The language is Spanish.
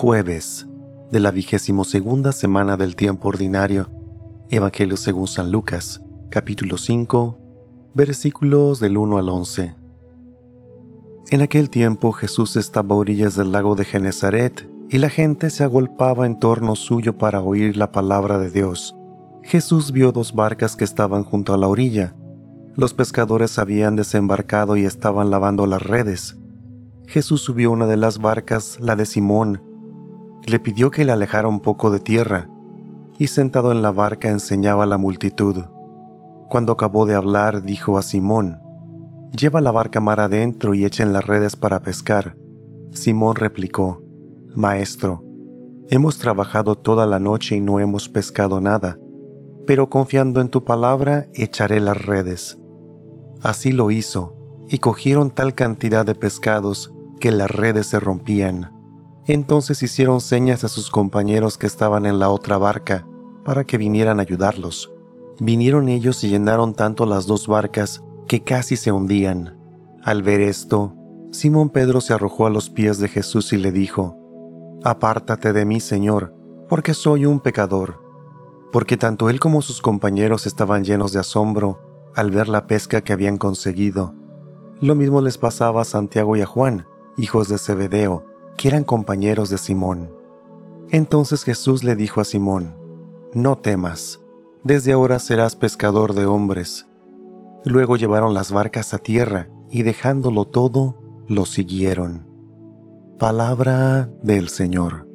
Jueves de la vigésimo segunda semana del tiempo ordinario. Evangelio según San Lucas, capítulo 5, versículos del 1 al 11. En aquel tiempo Jesús estaba a orillas del lago de Genezaret y la gente se agolpaba en torno suyo para oír la palabra de Dios. Jesús vio dos barcas que estaban junto a la orilla. Los pescadores habían desembarcado y estaban lavando las redes. Jesús subió una de las barcas, la de Simón, le pidió que le alejara un poco de tierra, y sentado en la barca enseñaba a la multitud. Cuando acabó de hablar, dijo a Simón, Lleva la barca mar adentro y echen las redes para pescar. Simón replicó, Maestro, hemos trabajado toda la noche y no hemos pescado nada, pero confiando en tu palabra echaré las redes. Así lo hizo, y cogieron tal cantidad de pescados que las redes se rompían. Entonces hicieron señas a sus compañeros que estaban en la otra barca para que vinieran a ayudarlos. Vinieron ellos y llenaron tanto las dos barcas que casi se hundían. Al ver esto, Simón Pedro se arrojó a los pies de Jesús y le dijo, Apártate de mí, Señor, porque soy un pecador. Porque tanto él como sus compañeros estaban llenos de asombro al ver la pesca que habían conseguido. Lo mismo les pasaba a Santiago y a Juan, hijos de Zebedeo, que eran compañeros de Simón. Entonces Jesús le dijo a Simón, No temas, desde ahora serás pescador de hombres. Luego llevaron las barcas a tierra y dejándolo todo, lo siguieron. Palabra del Señor.